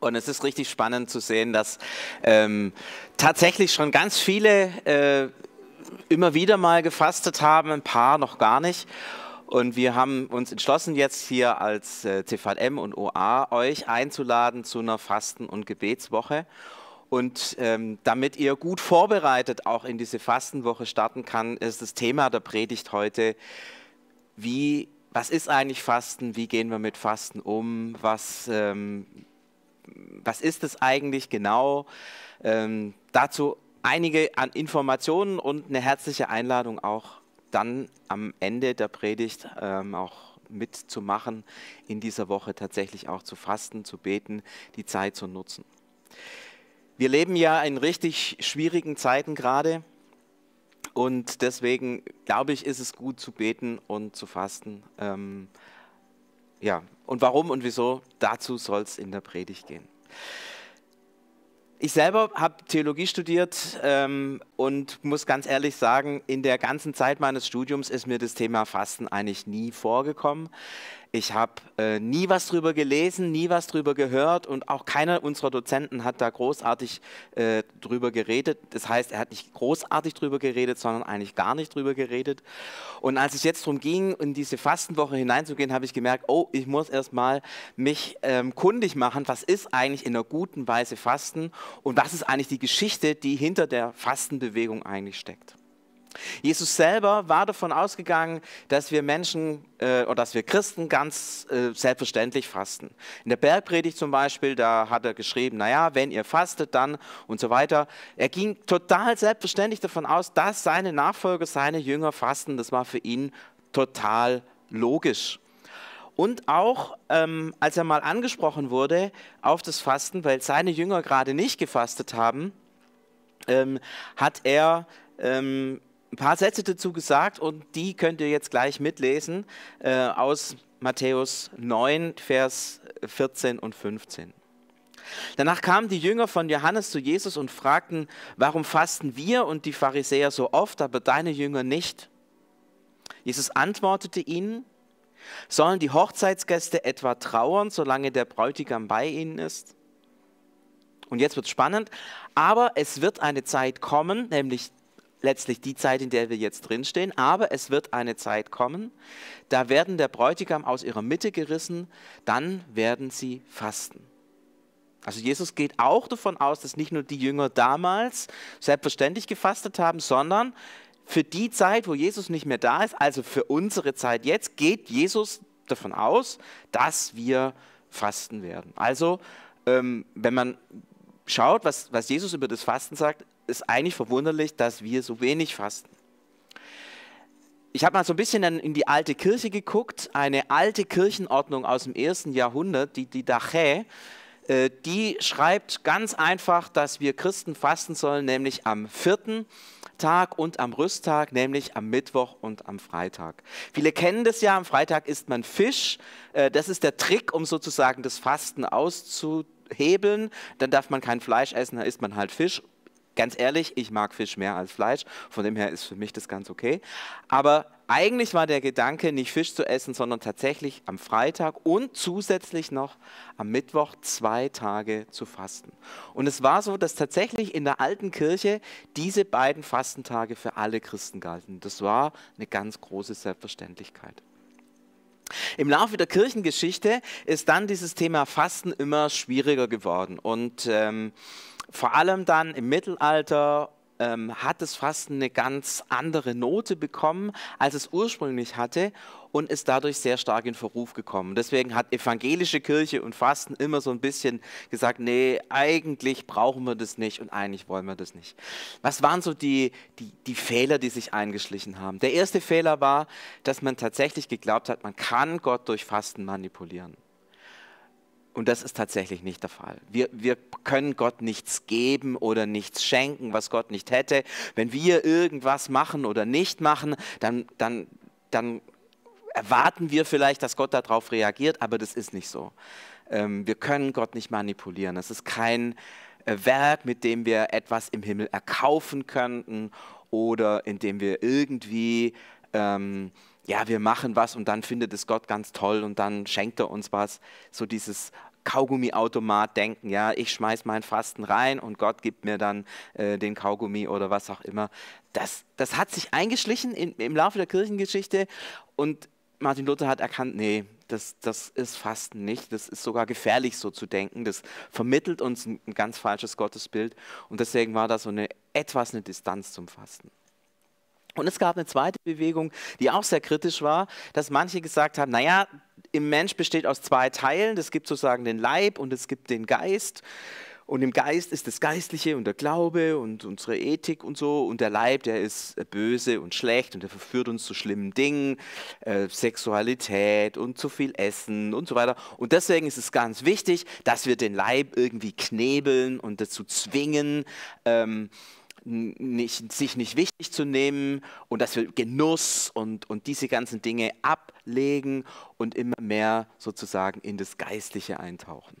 Und es ist richtig spannend zu sehen, dass ähm, tatsächlich schon ganz viele äh, immer wieder mal gefastet haben, ein paar noch gar nicht. Und wir haben uns entschlossen, jetzt hier als äh, CVM und OA euch einzuladen zu einer Fasten- und Gebetswoche. Und ähm, damit ihr gut vorbereitet auch in diese Fastenwoche starten kann, ist das Thema der Predigt heute, wie was ist eigentlich Fasten, wie gehen wir mit Fasten um, was, ähm, was ist es eigentlich genau. Ähm, dazu einige an Informationen und eine herzliche Einladung auch dann am Ende der Predigt ähm, auch mitzumachen, in dieser Woche tatsächlich auch zu fasten, zu beten, die Zeit zu nutzen. Wir leben ja in richtig schwierigen Zeiten gerade. Und deswegen glaube ich, ist es gut zu beten und zu fasten. Ähm, ja, und warum und wieso, dazu soll es in der Predigt gehen. Ich selber habe Theologie studiert ähm, und muss ganz ehrlich sagen, in der ganzen Zeit meines Studiums ist mir das Thema Fasten eigentlich nie vorgekommen. Ich habe äh, nie was drüber gelesen, nie was drüber gehört und auch keiner unserer Dozenten hat da großartig äh, drüber geredet. Das heißt, er hat nicht großartig drüber geredet, sondern eigentlich gar nicht drüber geredet. Und als es jetzt darum ging, in diese Fastenwoche hineinzugehen, habe ich gemerkt, oh, ich muss erstmal mich ähm, kundig machen, was ist eigentlich in einer guten Weise Fasten und was ist eigentlich die Geschichte, die hinter der Fastenbewegung eigentlich steckt. Jesus selber war davon ausgegangen, dass wir Menschen äh, oder dass wir Christen ganz äh, selbstverständlich fasten. In der Bergpredigt zum Beispiel, da hat er geschrieben, naja, wenn ihr fastet, dann und so weiter. Er ging total selbstverständlich davon aus, dass seine Nachfolger, seine Jünger fasten. Das war für ihn total logisch. Und auch, ähm, als er mal angesprochen wurde auf das Fasten, weil seine Jünger gerade nicht gefastet haben, ähm, hat er ähm, ein paar Sätze dazu gesagt und die könnt ihr jetzt gleich mitlesen äh, aus Matthäus 9, Vers 14 und 15. Danach kamen die Jünger von Johannes zu Jesus und fragten, warum fasten wir und die Pharisäer so oft, aber deine Jünger nicht? Jesus antwortete ihnen, sollen die Hochzeitsgäste etwa trauern, solange der Bräutigam bei ihnen ist? Und jetzt wird es spannend, aber es wird eine Zeit kommen, nämlich letztlich die Zeit, in der wir jetzt drinstehen, aber es wird eine Zeit kommen, da werden der Bräutigam aus ihrer Mitte gerissen, dann werden sie fasten. Also Jesus geht auch davon aus, dass nicht nur die Jünger damals selbstverständlich gefastet haben, sondern für die Zeit, wo Jesus nicht mehr da ist, also für unsere Zeit jetzt, geht Jesus davon aus, dass wir fasten werden. Also ähm, wenn man schaut, was, was Jesus über das Fasten sagt, ist eigentlich verwunderlich, dass wir so wenig fasten. Ich habe mal so ein bisschen in die alte Kirche geguckt, eine alte Kirchenordnung aus dem ersten Jahrhundert, die, die Dache, äh, die schreibt ganz einfach, dass wir Christen fasten sollen, nämlich am vierten Tag und am Rüsttag, nämlich am Mittwoch und am Freitag. Viele kennen das ja, am Freitag isst man Fisch. Äh, das ist der Trick, um sozusagen das Fasten auszuhebeln. Dann darf man kein Fleisch essen, dann isst man halt Fisch Ganz ehrlich, ich mag Fisch mehr als Fleisch, von dem her ist für mich das ganz okay. Aber eigentlich war der Gedanke, nicht Fisch zu essen, sondern tatsächlich am Freitag und zusätzlich noch am Mittwoch zwei Tage zu fasten. Und es war so, dass tatsächlich in der alten Kirche diese beiden Fastentage für alle Christen galten. Das war eine ganz große Selbstverständlichkeit. Im Laufe der Kirchengeschichte ist dann dieses Thema Fasten immer schwieriger geworden und ähm, vor allem dann im Mittelalter ähm, hat das Fasten eine ganz andere Note bekommen, als es ursprünglich hatte und ist dadurch sehr stark in Verruf gekommen. Deswegen hat evangelische Kirche und Fasten immer so ein bisschen gesagt, nee, eigentlich brauchen wir das nicht und eigentlich wollen wir das nicht. Was waren so die, die, die Fehler, die sich eingeschlichen haben? Der erste Fehler war, dass man tatsächlich geglaubt hat, man kann Gott durch Fasten manipulieren. Und das ist tatsächlich nicht der Fall. Wir, wir können Gott nichts geben oder nichts schenken, was Gott nicht hätte. Wenn wir irgendwas machen oder nicht machen, dann, dann, dann erwarten wir vielleicht, dass Gott darauf reagiert, aber das ist nicht so. Ähm, wir können Gott nicht manipulieren. Es ist kein äh, Werk, mit dem wir etwas im Himmel erkaufen könnten oder in dem wir irgendwie ähm, ja, wir machen was und dann findet es Gott ganz toll und dann schenkt er uns was. So dieses Kaugummiautomat denken, ja, ich schmeiß mein Fasten rein und Gott gibt mir dann äh, den Kaugummi oder was auch immer. Das, das hat sich eingeschlichen in, im Laufe der Kirchengeschichte und Martin Luther hat erkannt, nee, das, das ist Fasten nicht, das ist sogar gefährlich so zu denken, das vermittelt uns ein, ein ganz falsches Gottesbild und deswegen war da so eine etwas eine Distanz zum Fasten. Und es gab eine zweite Bewegung, die auch sehr kritisch war, dass manche gesagt haben, naja, im Mensch besteht aus zwei Teilen, es gibt sozusagen den Leib und es gibt den Geist. Und im Geist ist das Geistliche und der Glaube und unsere Ethik und so. Und der Leib, der ist böse und schlecht und der verführt uns zu schlimmen Dingen, äh, Sexualität und zu viel Essen und so weiter. Und deswegen ist es ganz wichtig, dass wir den Leib irgendwie knebeln und dazu zwingen. Ähm, nicht, sich nicht wichtig zu nehmen und dass wir Genuss und, und diese ganzen Dinge ablegen und immer mehr sozusagen in das Geistliche eintauchen.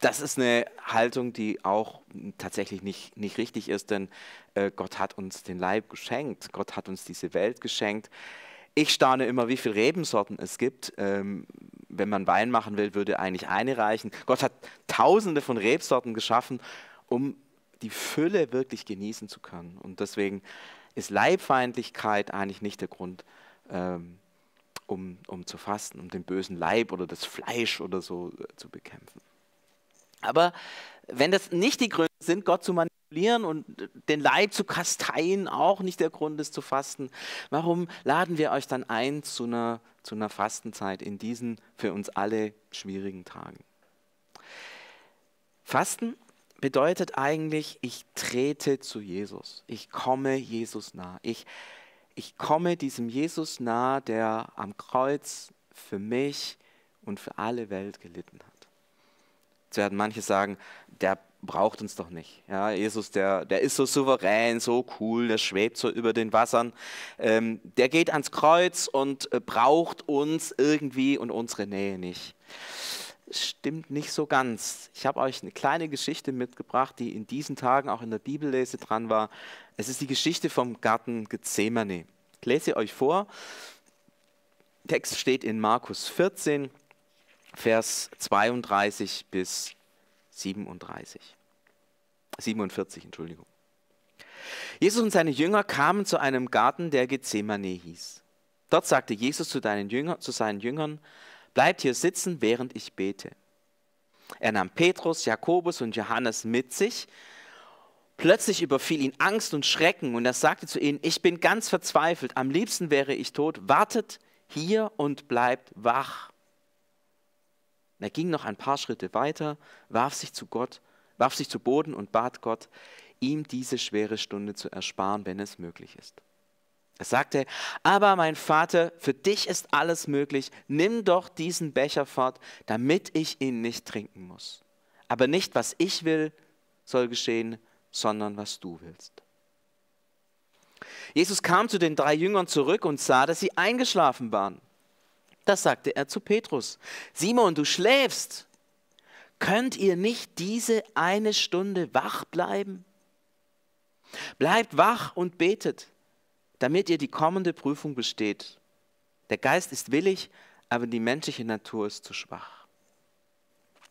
Das ist eine Haltung, die auch tatsächlich nicht, nicht richtig ist, denn äh, Gott hat uns den Leib geschenkt, Gott hat uns diese Welt geschenkt. Ich staune immer, wie viele Rebensorten es gibt. Ähm, wenn man Wein machen will, würde eigentlich eine reichen. Gott hat tausende von Rebsorten geschaffen, um die Fülle wirklich genießen zu können. Und deswegen ist Leibfeindlichkeit eigentlich nicht der Grund, ähm, um, um zu fasten, um den bösen Leib oder das Fleisch oder so äh, zu bekämpfen. Aber wenn das nicht die Gründe sind, Gott zu manipulieren und den Leib zu kasteien, auch nicht der Grund ist zu fasten, warum laden wir euch dann ein zu einer, zu einer Fastenzeit in diesen für uns alle schwierigen Tagen? Fasten bedeutet eigentlich, ich trete zu Jesus. Ich komme Jesus nah. Ich, ich komme diesem Jesus nah, der am Kreuz für mich und für alle Welt gelitten hat. Jetzt werden manche sagen, der braucht uns doch nicht. Ja, Jesus, der, der ist so souverän, so cool, der schwebt so über den Wassern. Ähm, der geht ans Kreuz und äh, braucht uns irgendwie und unsere Nähe nicht stimmt nicht so ganz. Ich habe euch eine kleine Geschichte mitgebracht, die in diesen Tagen auch in der Bibellese dran war. Es ist die Geschichte vom Garten Gethsemane. Ich lese euch vor. Der Text steht in Markus 14, Vers 32 bis 37. 47, Entschuldigung. Jesus und seine Jünger kamen zu einem Garten, der Gethsemane hieß. Dort sagte Jesus zu, Jünger, zu seinen Jüngern, Bleibt hier sitzen, während ich bete. Er nahm Petrus, Jakobus und Johannes mit sich. Plötzlich überfiel ihn Angst und Schrecken und er sagte zu ihnen, ich bin ganz verzweifelt, am liebsten wäre ich tot, wartet hier und bleibt wach. er ging noch ein paar Schritte weiter, warf sich zu Gott, warf sich zu Boden und bat Gott, ihm diese schwere Stunde zu ersparen, wenn es möglich ist. Er sagte, aber mein Vater, für dich ist alles möglich, nimm doch diesen Becher fort, damit ich ihn nicht trinken muss. Aber nicht, was ich will, soll geschehen, sondern was du willst. Jesus kam zu den drei Jüngern zurück und sah, dass sie eingeschlafen waren. Das sagte er zu Petrus. Simon, du schläfst. Könnt ihr nicht diese eine Stunde wach bleiben? Bleibt wach und betet damit ihr die kommende Prüfung besteht. Der Geist ist willig, aber die menschliche Natur ist zu schwach.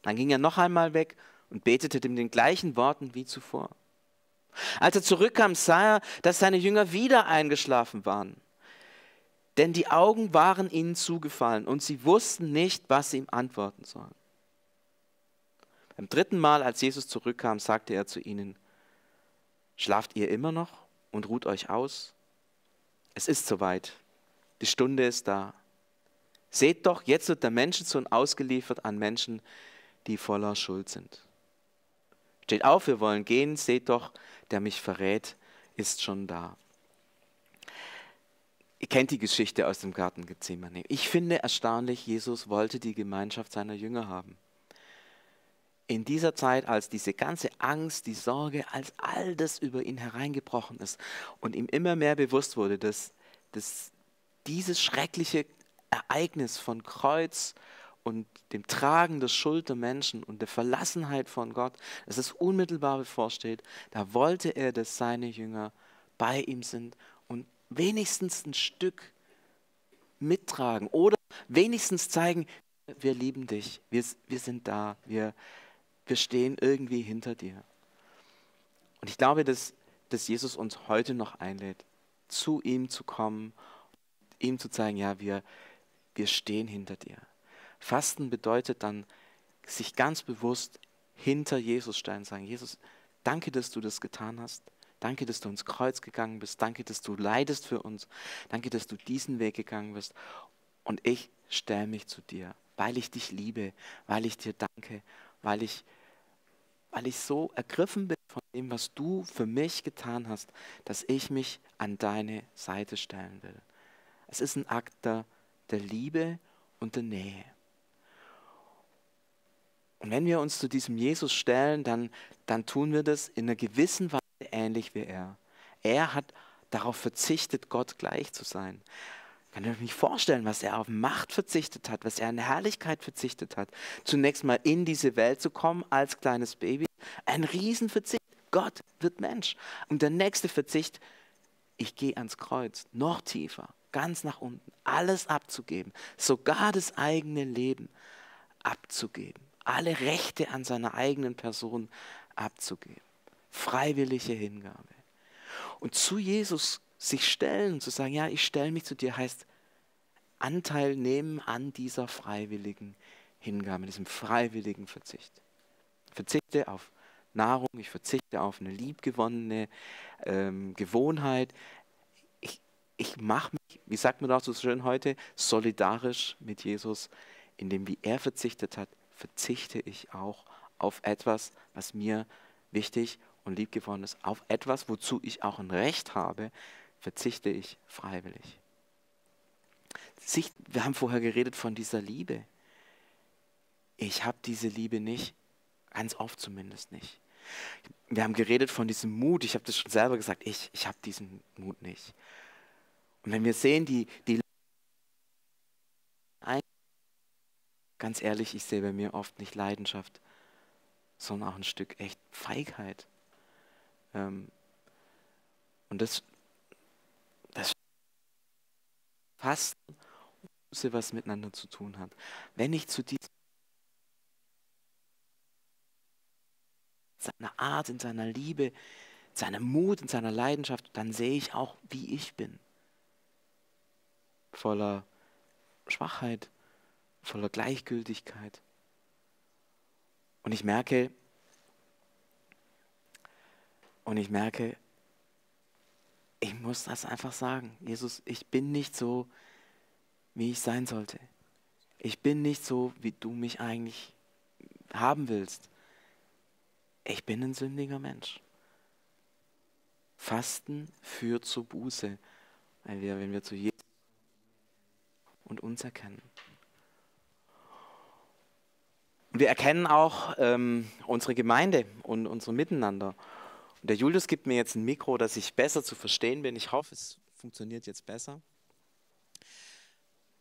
Dann ging er noch einmal weg und betete in den gleichen Worten wie zuvor. Als er zurückkam, sah er, dass seine Jünger wieder eingeschlafen waren. Denn die Augen waren ihnen zugefallen und sie wussten nicht, was sie ihm antworten sollen. Beim dritten Mal, als Jesus zurückkam, sagte er zu ihnen, Schlaft ihr immer noch und ruht euch aus? Es ist soweit. Die Stunde ist da. Seht doch, jetzt wird der Menschensohn ausgeliefert an Menschen, die voller Schuld sind. Steht auf, wir wollen gehen. Seht doch, der mich verrät, ist schon da. Ihr kennt die Geschichte aus dem Garten Gethsemane. Ich finde erstaunlich, Jesus wollte die Gemeinschaft seiner Jünger haben. In dieser Zeit, als diese ganze Angst, die Sorge, als all das über ihn hereingebrochen ist und ihm immer mehr bewusst wurde, dass, dass dieses schreckliche Ereignis von Kreuz und dem Tragen der Schuld der Menschen und der Verlassenheit von Gott, dass es unmittelbar bevorsteht, da wollte er, dass seine Jünger bei ihm sind und wenigstens ein Stück mittragen oder wenigstens zeigen, wir lieben dich, wir, wir sind da, wir, wir stehen irgendwie hinter dir. Und ich glaube, dass, dass Jesus uns heute noch einlädt, zu ihm zu kommen, ihm zu zeigen, ja, wir, wir stehen hinter dir. Fasten bedeutet dann, sich ganz bewusst hinter Jesus stellen, sagen, Jesus, danke, dass du das getan hast. Danke, dass du ins Kreuz gegangen bist. Danke, dass du leidest für uns. Danke, dass du diesen Weg gegangen bist. Und ich stelle mich zu dir, weil ich dich liebe, weil ich dir danke, weil ich, weil ich so ergriffen bin von dem, was du für mich getan hast, dass ich mich an deine Seite stellen will. Es ist ein Akt der, der Liebe und der Nähe. Und wenn wir uns zu diesem Jesus stellen, dann, dann tun wir das in einer gewissen Weise ähnlich wie er. Er hat darauf verzichtet, Gott gleich zu sein. Kann ich mich vorstellen, was er auf Macht verzichtet hat, was er an Herrlichkeit verzichtet hat. Zunächst mal in diese Welt zu kommen als kleines Baby. Ein Riesenverzicht. Gott wird Mensch. Und der nächste Verzicht, ich gehe ans Kreuz, noch tiefer, ganz nach unten, alles abzugeben, sogar das eigene Leben abzugeben, alle Rechte an seiner eigenen Person abzugeben. Freiwillige Hingabe. Und zu Jesus sich stellen, zu sagen, ja, ich stelle mich zu dir, heißt Anteil nehmen an dieser freiwilligen Hingabe, diesem freiwilligen Verzicht. Ich verzichte auf Nahrung, ich verzichte auf eine liebgewonnene ähm, Gewohnheit. Ich, ich mache mich, wie sagt man auch so schön heute, solidarisch mit Jesus, indem wie er verzichtet hat, verzichte ich auch auf etwas, was mir wichtig und liebgewonnen ist, auf etwas, wozu ich auch ein Recht habe, verzichte ich freiwillig. Wir haben vorher geredet von dieser Liebe. Ich habe diese Liebe nicht, ganz oft zumindest nicht. Wir haben geredet von diesem Mut, ich habe das schon selber gesagt, ich, ich habe diesen Mut nicht. Und wenn wir sehen, die, die ganz ehrlich, ich sehe bei mir oft nicht Leidenschaft, sondern auch ein Stück echt Feigheit. Ähm, und das, Fasten Buße was miteinander zu tun hat. Wenn ich zu diesem seiner Art, in seiner Liebe, seiner Mut, in seiner Leidenschaft, dann sehe ich auch, wie ich bin. Voller Schwachheit, voller Gleichgültigkeit. Und ich merke, und ich merke, ich muss das einfach sagen. Jesus, ich bin nicht so, wie ich sein sollte. Ich bin nicht so, wie du mich eigentlich haben willst. Ich bin ein sündiger Mensch. Fasten führt zur Buße, wenn wir, wenn wir zu Jesus und uns erkennen. Wir erkennen auch ähm, unsere Gemeinde und unser Miteinander. Und der Julius gibt mir jetzt ein Mikro, dass ich besser zu verstehen bin. Ich hoffe, es funktioniert jetzt besser.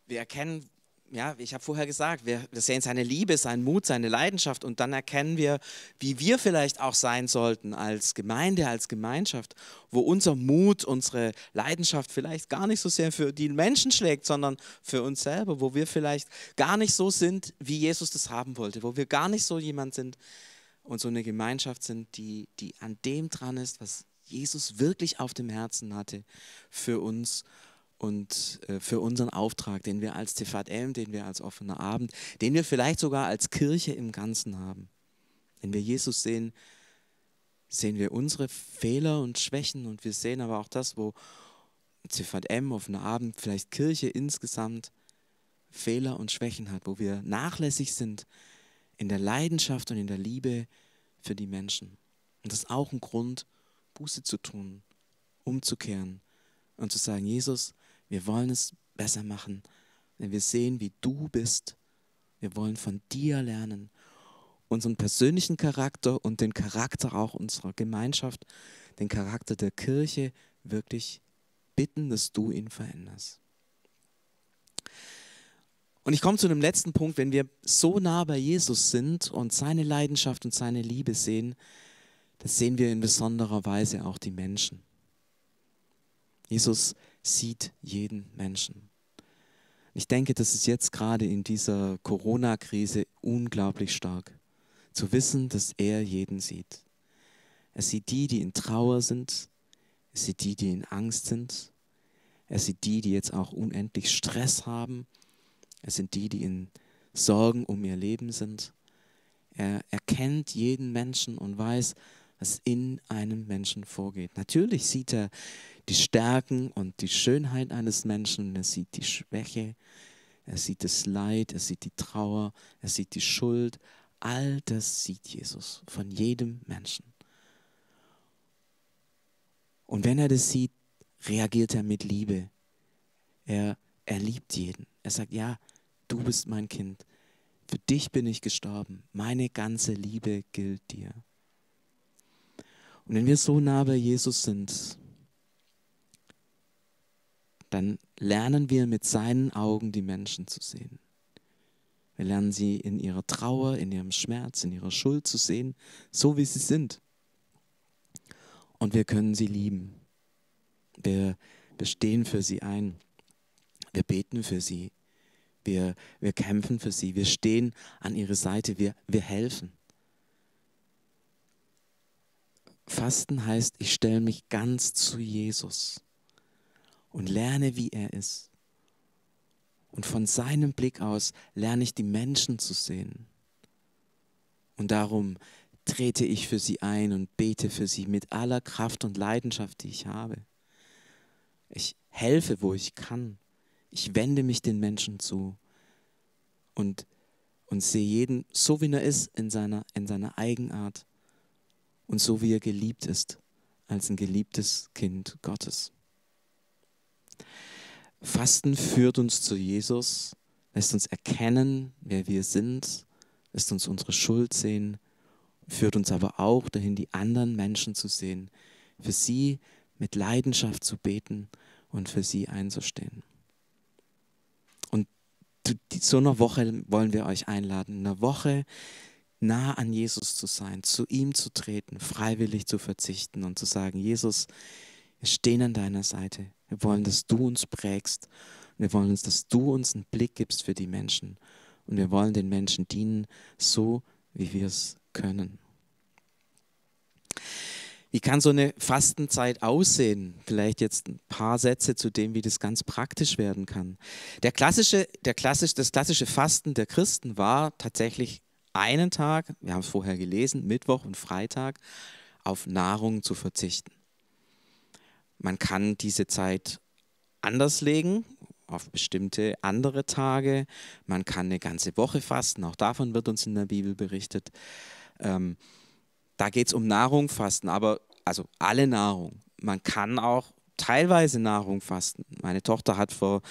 Wir erkennen, ja, ich habe vorher gesagt, wir, wir sehen seine Liebe, seinen Mut, seine Leidenschaft und dann erkennen wir, wie wir vielleicht auch sein sollten als Gemeinde, als Gemeinschaft, wo unser Mut, unsere Leidenschaft vielleicht gar nicht so sehr für die Menschen schlägt, sondern für uns selber, wo wir vielleicht gar nicht so sind, wie Jesus das haben wollte, wo wir gar nicht so jemand sind, und so eine Gemeinschaft sind, die, die an dem dran ist, was Jesus wirklich auf dem Herzen hatte für uns und äh, für unseren Auftrag, den wir als TVM, den wir als offener Abend, den wir vielleicht sogar als Kirche im Ganzen haben. Wenn wir Jesus sehen, sehen wir unsere Fehler und Schwächen und wir sehen aber auch das, wo CVM, offener Abend, vielleicht Kirche insgesamt Fehler und Schwächen hat, wo wir nachlässig sind in der Leidenschaft und in der Liebe für die Menschen. Und das ist auch ein Grund, Buße zu tun, umzukehren und zu sagen, Jesus, wir wollen es besser machen, wenn wir sehen, wie du bist. Wir wollen von dir lernen, unseren persönlichen Charakter und den Charakter auch unserer Gemeinschaft, den Charakter der Kirche wirklich bitten, dass du ihn veränderst. Und ich komme zu einem letzten Punkt, wenn wir so nah bei Jesus sind und seine Leidenschaft und seine Liebe sehen, das sehen wir in besonderer Weise auch die Menschen. Jesus sieht jeden Menschen. Ich denke, das ist jetzt gerade in dieser Corona-Krise unglaublich stark. Zu wissen, dass er jeden sieht. Er sieht die, die in Trauer sind. Er sieht die, die in Angst sind. Er sieht die, die jetzt auch unendlich Stress haben. Er sind die, die in Sorgen um ihr Leben sind. Er erkennt jeden Menschen und weiß, was in einem Menschen vorgeht. Natürlich sieht er die Stärken und die Schönheit eines Menschen, er sieht die Schwäche, er sieht das Leid, er sieht die Trauer, er sieht die Schuld. All das sieht Jesus von jedem Menschen. Und wenn er das sieht, reagiert er mit Liebe. Er, er liebt jeden. Er sagt, ja, du bist mein Kind. Für dich bin ich gestorben. Meine ganze Liebe gilt dir. Und wenn wir so nah bei Jesus sind, dann lernen wir mit seinen Augen die Menschen zu sehen. Wir lernen sie in ihrer Trauer, in ihrem Schmerz, in ihrer Schuld zu sehen, so wie sie sind. Und wir können sie lieben. Wir, wir stehen für sie ein. Wir beten für sie. Wir, wir kämpfen für sie. Wir stehen an ihrer Seite. Wir, wir helfen. Fasten heißt, ich stelle mich ganz zu Jesus und lerne, wie er ist. Und von seinem Blick aus lerne ich die Menschen zu sehen. Und darum trete ich für sie ein und bete für sie mit aller Kraft und Leidenschaft, die ich habe. Ich helfe, wo ich kann. Ich wende mich den Menschen zu und, und sehe jeden so, wie er ist, in seiner, in seiner Eigenart und so, wie er geliebt ist, als ein geliebtes Kind Gottes. Fasten führt uns zu Jesus, lässt uns erkennen, wer wir sind, lässt uns unsere Schuld sehen, führt uns aber auch dahin, die anderen Menschen zu sehen, für sie mit Leidenschaft zu beten und für sie einzustehen. Und zu so einer Woche wollen wir euch einladen, eine Woche nah an Jesus zu sein, zu ihm zu treten, freiwillig zu verzichten und zu sagen, Jesus, wir stehen an deiner Seite. Wir wollen, dass du uns prägst. Wir wollen, dass du uns einen Blick gibst für die Menschen. Und wir wollen den Menschen dienen, so wie wir es können. Wie kann so eine Fastenzeit aussehen? Vielleicht jetzt ein paar Sätze zu dem, wie das ganz praktisch werden kann. Der klassische, der klassisch, das klassische Fasten der Christen war tatsächlich einen Tag, wir haben es vorher gelesen, Mittwoch und Freitag, auf Nahrung zu verzichten. Man kann diese Zeit anders legen, auf bestimmte andere Tage. Man kann eine ganze Woche fasten, auch davon wird uns in der Bibel berichtet. Ähm, da geht es um Nahrung fasten, aber also alle Nahrung. Man kann auch teilweise Nahrung fasten. Meine Tochter hat vor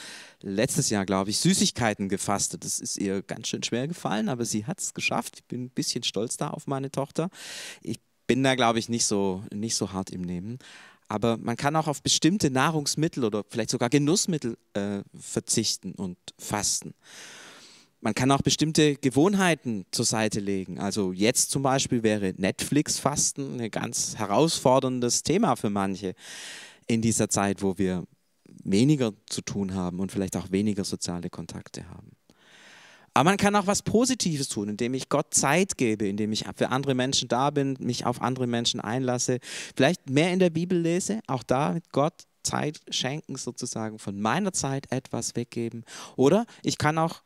letztes Jahr, glaube ich, Süßigkeiten gefastet. Das ist ihr ganz schön schwer gefallen, aber sie hat es geschafft. Ich bin ein bisschen stolz da auf meine Tochter. Ich bin da, glaube ich, nicht so, nicht so hart im Nehmen. Aber man kann auch auf bestimmte Nahrungsmittel oder vielleicht sogar Genussmittel äh, verzichten und fasten. Man kann auch bestimmte Gewohnheiten zur Seite legen. Also jetzt zum Beispiel wäre Netflix-Fasten ein ganz herausforderndes Thema für manche in dieser Zeit, wo wir weniger zu tun haben und vielleicht auch weniger soziale Kontakte haben. Aber man kann auch was Positives tun, indem ich Gott Zeit gebe, indem ich für andere Menschen da bin, mich auf andere Menschen einlasse, vielleicht mehr in der Bibel lese, auch da mit Gott Zeit schenken, sozusagen von meiner Zeit etwas weggeben. Oder ich kann auch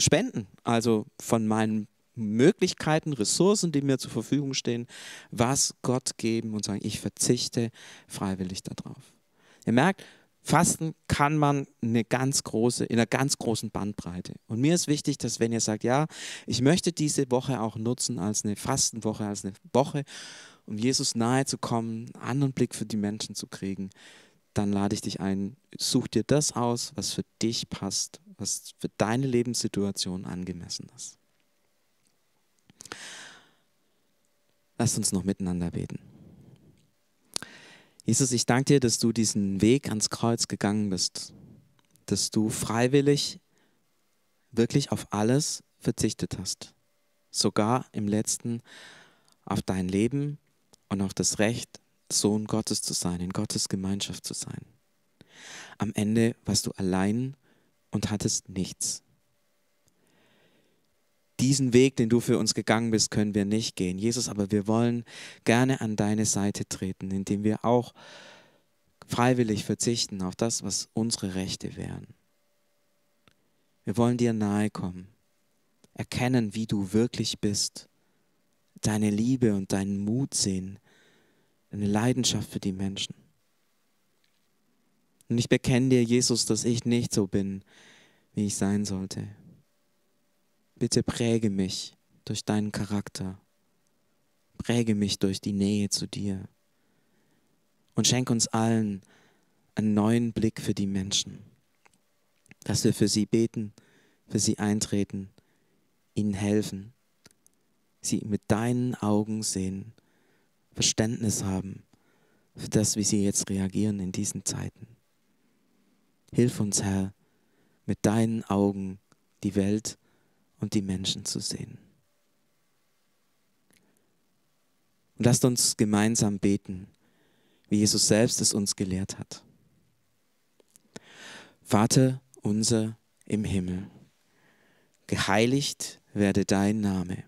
spenden, also von meinen Möglichkeiten, Ressourcen, die mir zur Verfügung stehen, was Gott geben und sagen, ich verzichte freiwillig darauf. Ihr merkt, Fasten kann man eine ganz große, in einer ganz großen Bandbreite. Und mir ist wichtig, dass wenn ihr sagt, ja, ich möchte diese Woche auch nutzen als eine Fastenwoche, als eine Woche, um Jesus nahe zu kommen, einen anderen Blick für die Menschen zu kriegen, dann lade ich dich ein, such dir das aus, was für dich passt, was für deine Lebenssituation angemessen ist. Lasst uns noch miteinander beten. Jesus, ich danke dir, dass du diesen Weg ans Kreuz gegangen bist, dass du freiwillig wirklich auf alles verzichtet hast, sogar im letzten auf dein Leben und auf das Recht, Sohn Gottes zu sein, in Gottes Gemeinschaft zu sein. Am Ende warst du allein und hattest nichts. Diesen Weg, den du für uns gegangen bist, können wir nicht gehen. Jesus, aber wir wollen gerne an deine Seite treten, indem wir auch freiwillig verzichten auf das, was unsere Rechte wären. Wir wollen dir nahe kommen, erkennen, wie du wirklich bist, deine Liebe und deinen Mut sehen, deine Leidenschaft für die Menschen. Und ich bekenne dir, Jesus, dass ich nicht so bin, wie ich sein sollte. Bitte präge mich durch deinen Charakter. Präge mich durch die Nähe zu dir und schenk uns allen einen neuen Blick für die Menschen, dass wir für sie beten, für sie eintreten, ihnen helfen, sie mit deinen Augen sehen, Verständnis haben für das, wie sie jetzt reagieren in diesen Zeiten. Hilf uns, Herr, mit deinen Augen die Welt und die Menschen zu sehen. Und lasst uns gemeinsam beten wie Jesus selbst es uns gelehrt hat. Vater unser im Himmel, geheiligt werde dein Name,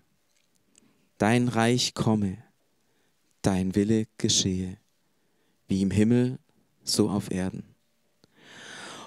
dein Reich komme, dein Wille geschehe, wie im Himmel, so auf Erden.